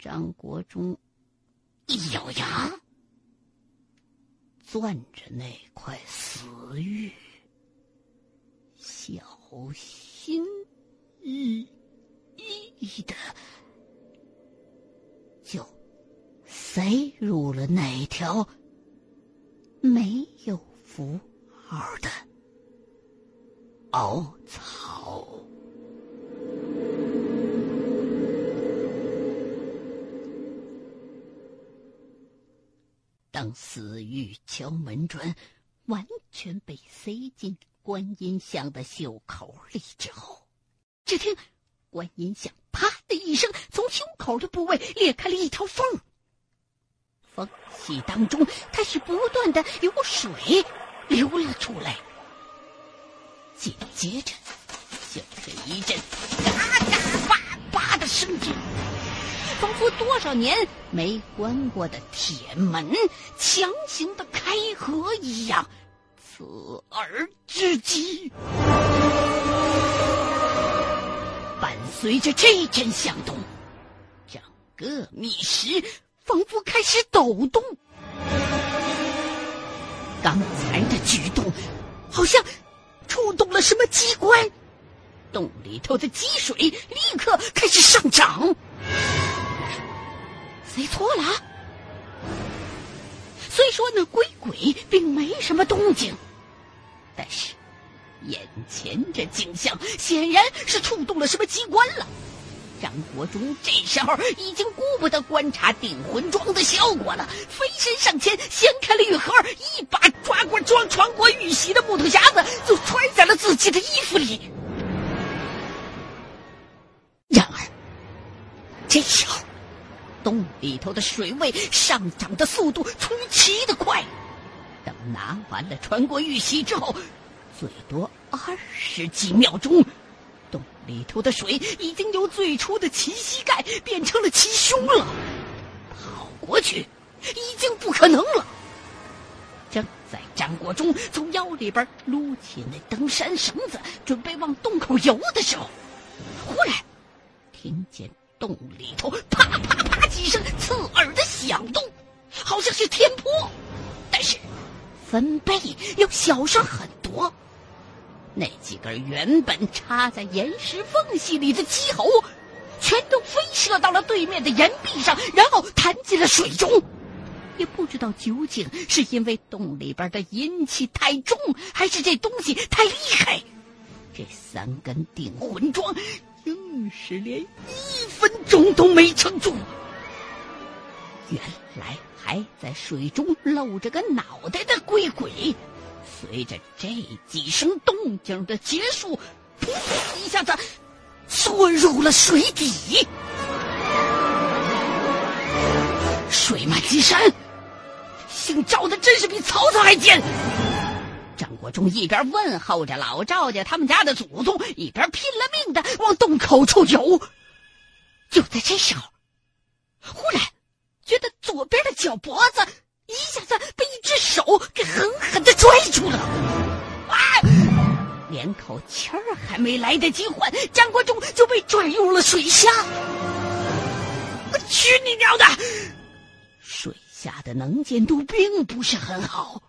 张国忠一咬牙，攥着那块死玉，小心翼翼的就塞入了那条没有符号的凹槽。当死玉敲门砖完全被塞进观音像的袖口里之后，只听观音像“啪”的一声从胸口的部位裂开了一条缝，缝隙当中开始不断的有水流了出来，紧接着就是一阵嘎嘎叭叭的声音。仿佛多少年没关过的铁门强行的开合一样，刺耳之极。伴随着这阵响动，整个密室仿佛开始抖动。刚才的举动，好像触动了什么机关，洞里头的积水立刻开始上涨。塞错了。虽说那鬼鬼并没什么动静，但是眼前这景象显然是触动了什么机关了。张国忠这时候已经顾不得观察定魂装的效果了，飞身上前掀开了玉盒，一把抓过装传国玉玺的木头匣子，就揣在了自己的衣服里。然而，这时候。洞里头的水位上涨的速度出奇的快，等拿完了穿过玉玺之后，最多二十几秒钟，洞里头的水已经由最初的齐膝盖变成了齐胸了，跑过去已经不可能了。正在张国忠从腰里边撸起那登山绳子，准备往洞口游的时候，忽然听见。洞里头啪啪啪几声刺耳的响动，好像是天坡，但是分贝要小声很多。那几根原本插在岩石缝隙里的鸡喉，全都飞射到了对面的岩壁上，然后弹进了水中。也不知道究竟是因为洞里边的阴气太重，还是这东西太厉害。这三根定魂桩。硬是连一分钟都没撑住。原来还在水中露着个脑袋的鬼鬼，随着这几声动静的结束，噗一下子缩入了水底，水漫金山。姓赵的真是比曹操还贱。张国忠一边问候着老赵家他们家的祖宗，一边拼了命的往洞口处游。就在这时候，忽然觉得左边的脚脖子一下子被一只手给狠狠的拽住了。啊！连口气儿还没来得及换，张国忠就被拽入了水下。我去你娘的！水下的能见度并不是很好。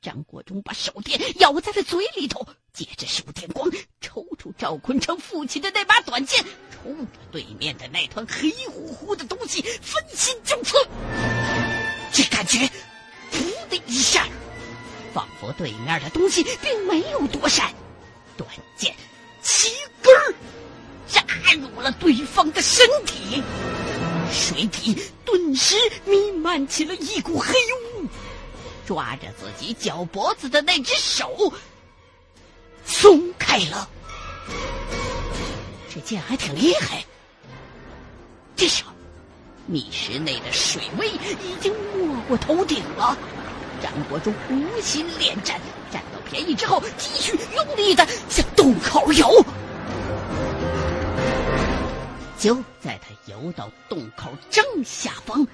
张国忠把手电咬在了嘴里头，借着手电光抽出赵坤成父亲的那把短剑，冲着对面的那团黑乎乎的东西分心就刺。只感觉“噗”的一下，仿佛对面的东西并没有躲闪，短剑齐根扎入了对方的身体，水底顿时弥漫起了一股黑雾。抓着自己脚脖子的那只手松开了，这剑还挺厉害。这时候，密室内的水位已经没过头顶了。张国忠无心恋战，占到便宜之后，继续用力的向洞口游。就在他游到洞口正下方。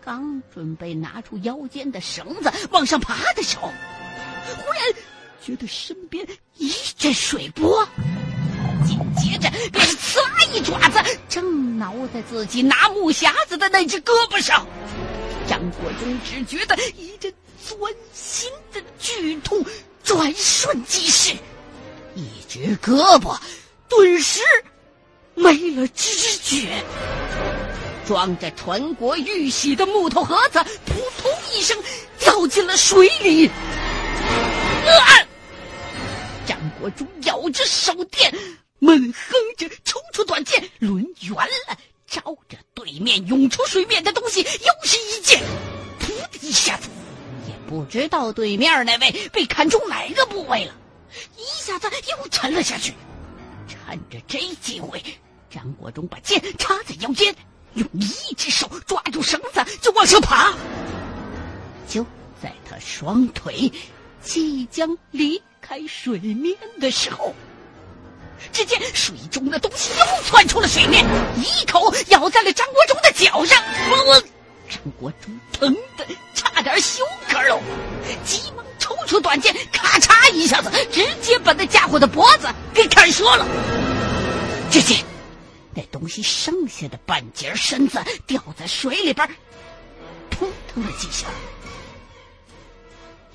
刚准备拿出腰间的绳子往上爬的时候，忽然觉得身边一阵水波，紧接着便是。呲啦一爪子，正挠在自己拿木匣子的那只胳膊上。张国忠只觉得一阵钻心的剧痛，转瞬即逝，一只胳膊顿时没了知觉。装着传国玉玺的木头盒子扑通一声掉进了水里。啊！张国忠咬着手电，闷哼着抽出短剑，抡圆了。照着对面涌出水面的东西，又是一剑，噗的一下子，也不知道对面那位被砍中哪个部位了，一下子又沉了下去。趁着这机会，张国忠把剑插在腰间，用一只手抓住绳子就往上爬。就在他双腿即将离开水面的时候。只见水中的东西又窜出了水面，一口咬在了张国忠的脚上。张国忠疼的差点休克了，急忙抽出短剑，咔嚓一下子，直接把那家伙的脖子给砍折了。只见那东西剩下的半截身子掉在水里边，扑腾了几下，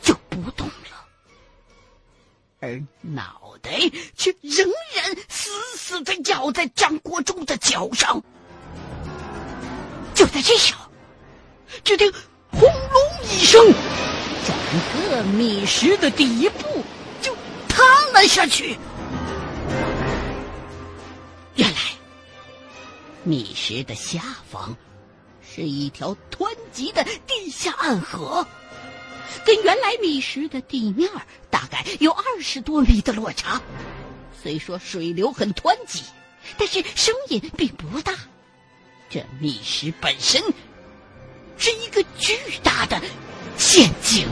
就不动了。而脑袋却仍然死死的咬在张国忠的脚上。就在这时，只听轰隆一声，整个密室的底部就塌了下去。原来，密室的下方是一条湍急的地下暗河。跟原来密室的地面有二十多米的落差，虽说水流很湍急，但是声音并不大。这密室本身是一个巨大的陷阱。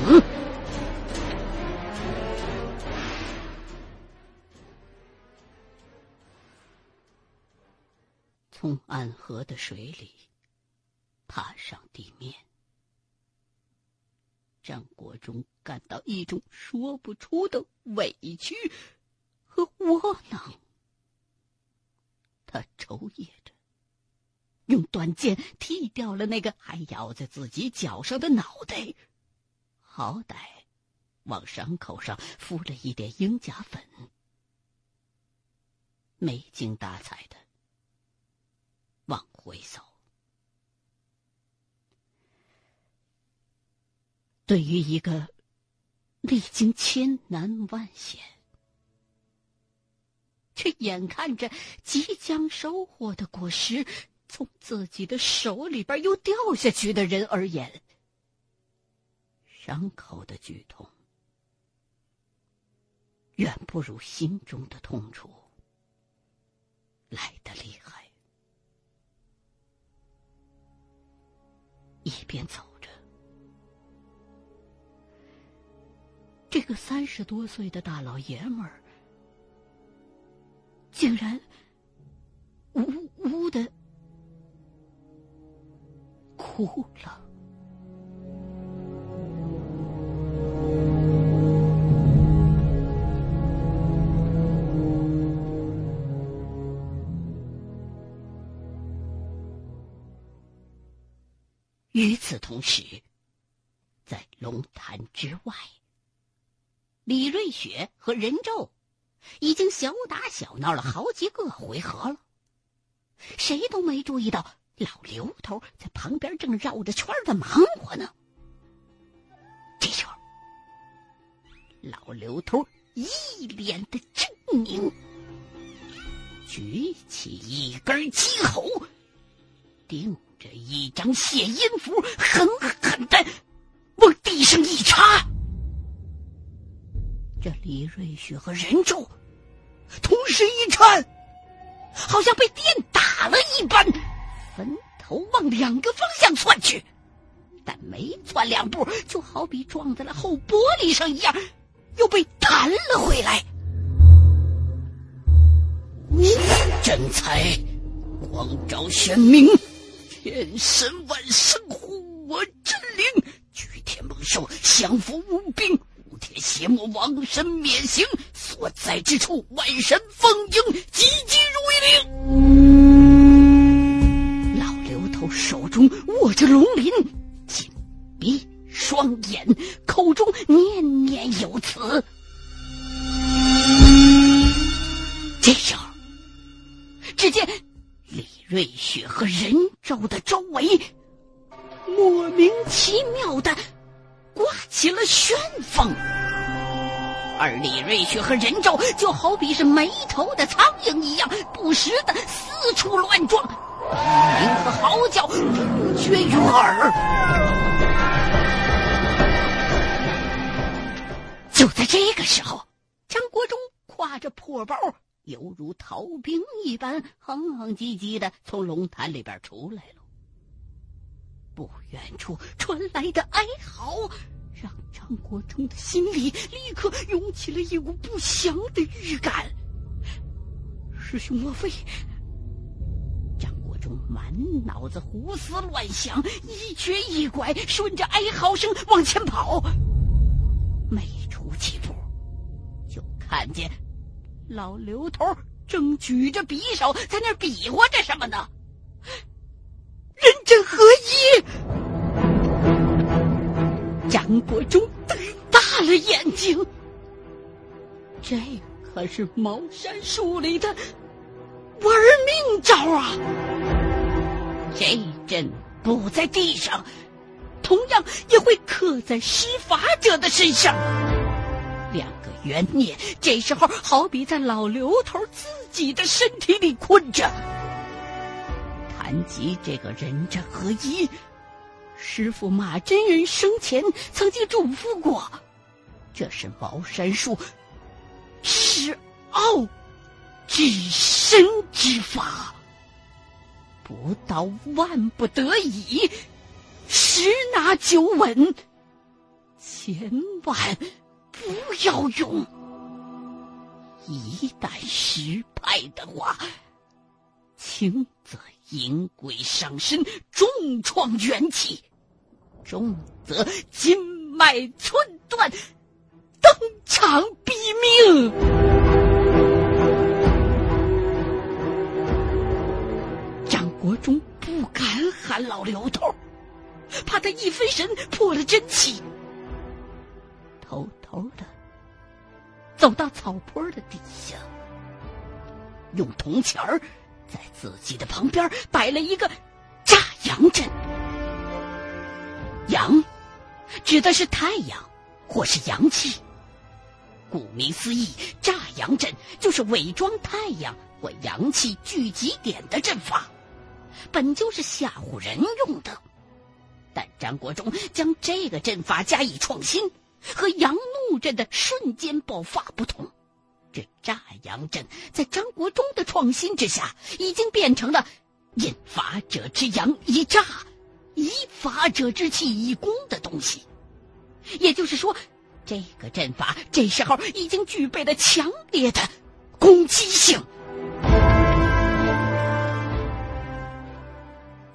从暗河的水里爬上地面。张国忠感到一种说不出的委屈和窝囊。他抽噎着，用短剑剃掉了那个还咬在自己脚上的脑袋，好歹往伤口上敷了一点鹰甲粉，没精打采的往回走。对于一个历经千难万险，却眼看着即将收获的果实从自己的手里边又掉下去的人而言，伤口的剧痛远不如心中的痛楚来的厉害。一边走。这个三十多岁的大老爷们儿，竟然呜呜的哭了。与此同时，在龙潭之外。李瑞雪和任胄已经小打小闹了好几个回合了，谁都没注意到老刘头在旁边正绕着圈的忙活呢。这时候，老刘头一脸的狰狞，举起一根鸡喉，顶着一张血印符，狠狠的往地上一插。这李瑞雪和任胄同时一颤，好像被电打了一般，分头往两个方向窜去，但没窜两步，就好比撞在了后玻璃上一样，又被弹了回来。真才，光照玄冥，天神万圣护我真灵，举天猛兽降服无兵。天邪魔亡神免刑，所在之处万神奉迎，急急如律令！老刘头手中握着龙鳞，紧闭双眼，口中念念有词。这时候，只见李瑞雪和任州的周围莫名其妙的刮起了旋风。而李瑞雪和任州就好比是没头的苍蝇一样，不时的四处乱撞，鸣和嚎叫不绝于耳。就在这个时候，张国忠挎着破包，犹如逃兵一般，哼哼唧唧的从龙潭里边出来了。不远处传来的哀嚎。让张国忠的心里立刻涌起了一股不祥的预感。师兄莫非？张国忠满脑子胡思乱想，一瘸一拐，顺着哀嚎声往前跑。没出几步，就看见老刘头正举着匕首在那比划着什么呢？人真合一。张国忠瞪大了眼睛，这可是茅山术里的玩命招啊！这阵布在地上，同样也会刻在施法者的身上。两个冤孽这时候好比在老刘头自己的身体里困着。谈及这个人证合一。师傅马真人生前曾经嘱咐过，这是茅山术十奥至深之法，不到万不得已，十拿九稳，千万不要用。一旦失败的话，轻则引鬼上身，重创元气。重则筋脉寸断，当场毙命。张国忠不敢喊老刘头，怕他一分神破了真气，偷偷的走到草坡的底下，用铜钱在自己的旁边摆了一个炸阳阵。阳，指的是太阳，或是阳气。顾名思义，炸阳阵就是伪装太阳或阳气聚集点的阵法，本就是吓唬人用的。但张国忠将这个阵法加以创新，和阳怒阵的瞬间爆发不同。这炸阳阵在张国忠的创新之下，已经变成了引法者之阳一炸。以法者之气以攻的东西，也就是说，这个阵法这时候已经具备了强烈的攻击性。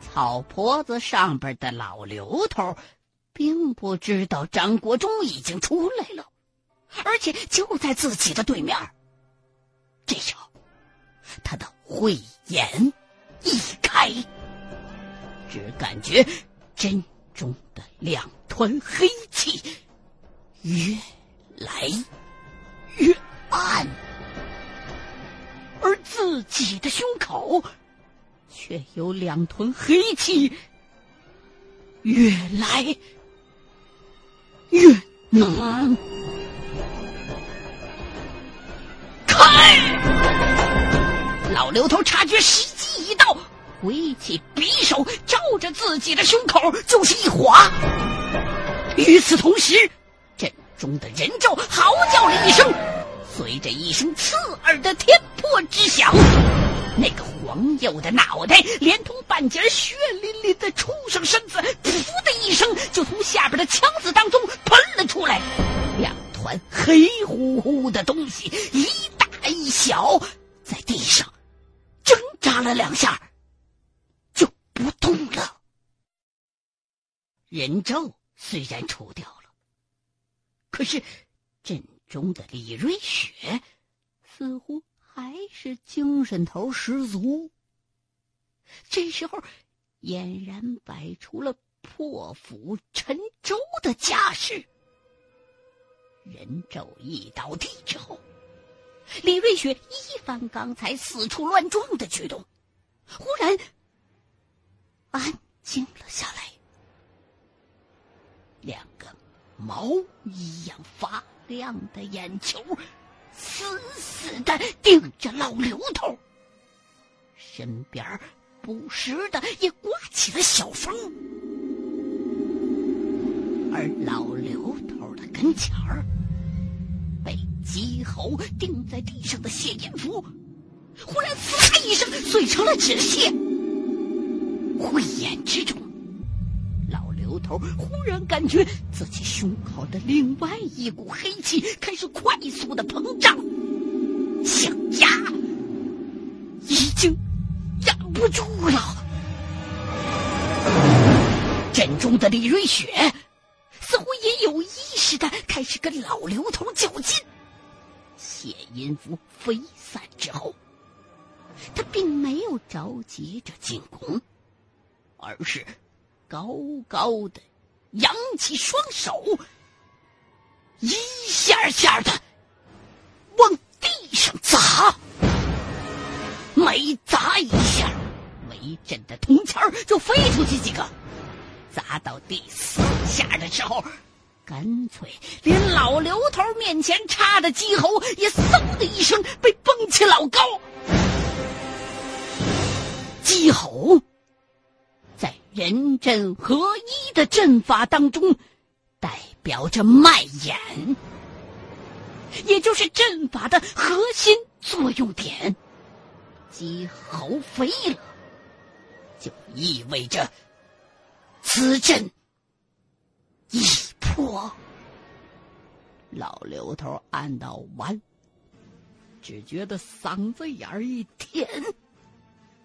草坡子上边的老刘头，并不知道张国忠已经出来了，而且就在自己的对面。这时候，他的慧眼一开。只感觉针中的两团黑气越来越暗，而自己的胸口却有两团黑气越来越浓。开！老刘头察觉时机已到。挥起匕首，照着自己的胸口就是一划。与此同时，阵中的人咒嚎叫了一声，随着一声刺耳的天破之响，那个黄鼬的脑袋连同半截血淋淋的畜生身子，噗的一声就从下边的腔子当中喷了出来。两团黑乎乎的东西，一大一小，在地上挣扎了两下。不动了。人咒虽然除掉了，可是阵中的李瑞雪似乎还是精神头十足。这时候，俨然摆出了破釜沉舟的架势。人咒一倒地之后，李瑞雪一番刚才四处乱撞的举动，忽然安静了下来。两个毛一样发亮的眼球，死死的盯着老刘头。身边不时的也刮起了小风，而老刘头的跟前儿，被鸡猴钉在地上的谢银符，忽然“呲啦”一声碎成了纸屑。慧眼之中，老刘头忽然感觉自己胸口的另外一股黑气开始快速的膨胀，想压，已经压。不住了！阵中的李瑞雪似乎也有意识的开始跟老刘头较劲。血音符飞散之后，他并没有着急着进攻，而是高高的扬起双手，一下下的往地上砸。每砸一下。一阵的铜钱就飞出去几个，砸到第四下的时候，干脆连老刘头面前插的鸡喉也嗖的一声被崩起老高。鸡喉人阵合一的阵法当中，代表着脉眼，也就是阵法的核心作用点。鸡喉飞了。就意味着此阵已破。老刘头按到完，只觉得嗓子眼儿一甜，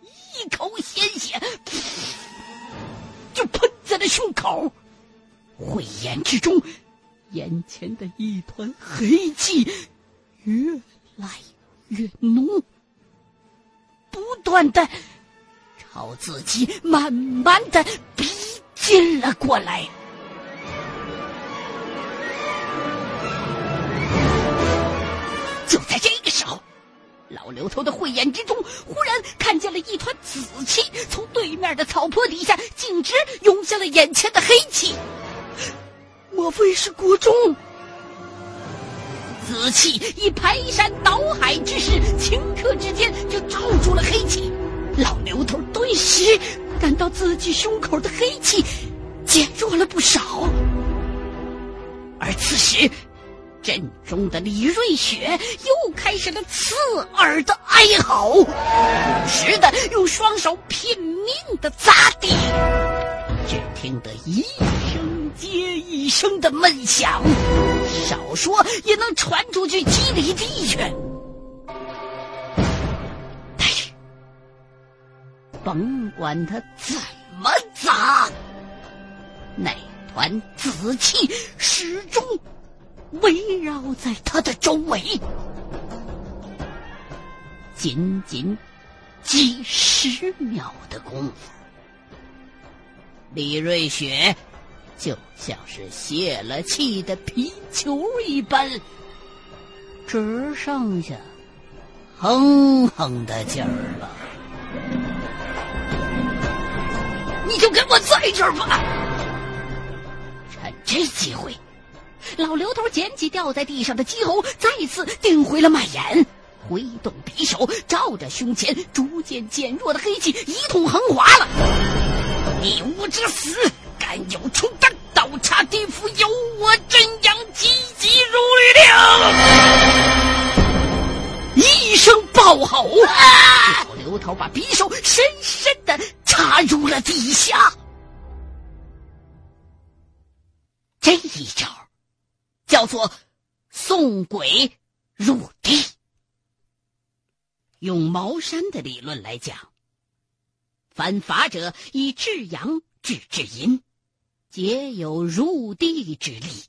一口鲜血噗就喷在了胸口。慧眼之中，眼前的一团黑气越来越浓，不断的。朝自己慢慢的逼近了过来。老刘头的慧眼之中，忽然看见了一团紫气从对面的草坡底下径直涌向了眼前的黑气。莫非是国忠？紫气以排山倒海之势，顷刻之间就罩住了黑气。老刘头顿时感到自己胸口的黑气减弱了不少，而此时阵中的李瑞雪又开始了刺耳的哀嚎，不时的用双手拼命的砸地，只听得一声接一声的闷响，少说也能传出去几里地去。但是甭管他怎么砸，那团紫气始终围绕在他的周围。仅仅几十秒的功夫，李瑞雪就像是泄了气的皮球一般，只剩下哼哼的劲儿了。你就给我在这儿吧！趁这机会，老刘头捡起掉在地上的鸡喉，再次定回了脉眼，挥动匕首，照着胸前逐渐减弱的黑气一通横划了。你无之死，敢有重担？倒插地府，有我真阳急急如律令！一声暴吼，老刘头把匕首深深的。插入了地下，这一招叫做送鬼入地。用茅山的理论来讲，凡法者以至阳治至阴，皆有入地之力。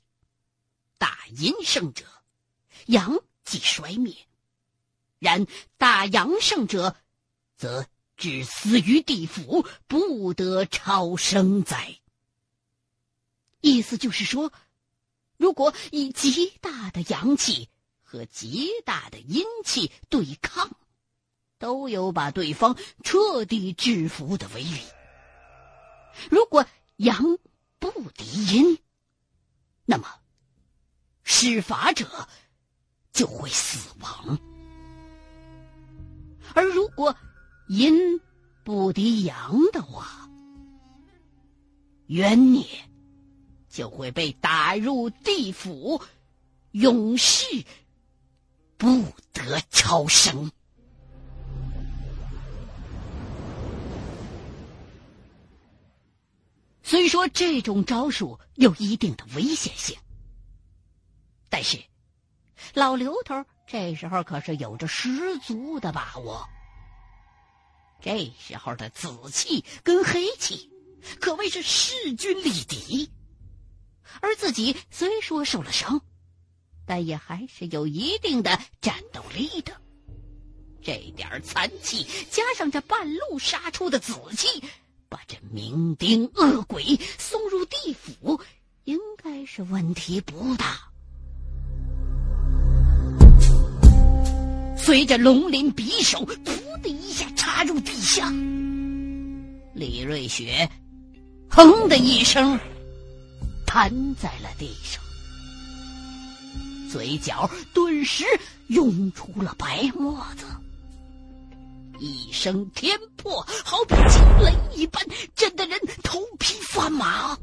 大阴盛者，阳即衰灭；然大阳胜者，则至死于地府，不得超生哉。意思就是说，如果以极大的阳气和极大的阴气对抗，都有把对方彻底制服的威力。如果阳不敌阴，那么施法者就会死亡；而如果阴不敌阳的话，冤孽。就会被打入地府，永世不得超生。虽说这种招数有一定的危险性，但是老刘头这时候可是有着十足的把握。这时候的紫气跟黑气可谓是势均力敌。而自己虽说受了伤，但也还是有一定的战斗力的。这点残气加上这半路杀出的紫气，把这酩酊恶鬼送入地府，应该是问题不大。随着龙鳞匕首“噗”的一下插入地下，李瑞雪“哼”的一声。瘫在了地上，嘴角顿时涌出了白沫子，一声天破，好比惊雷一般，震得人头皮发麻。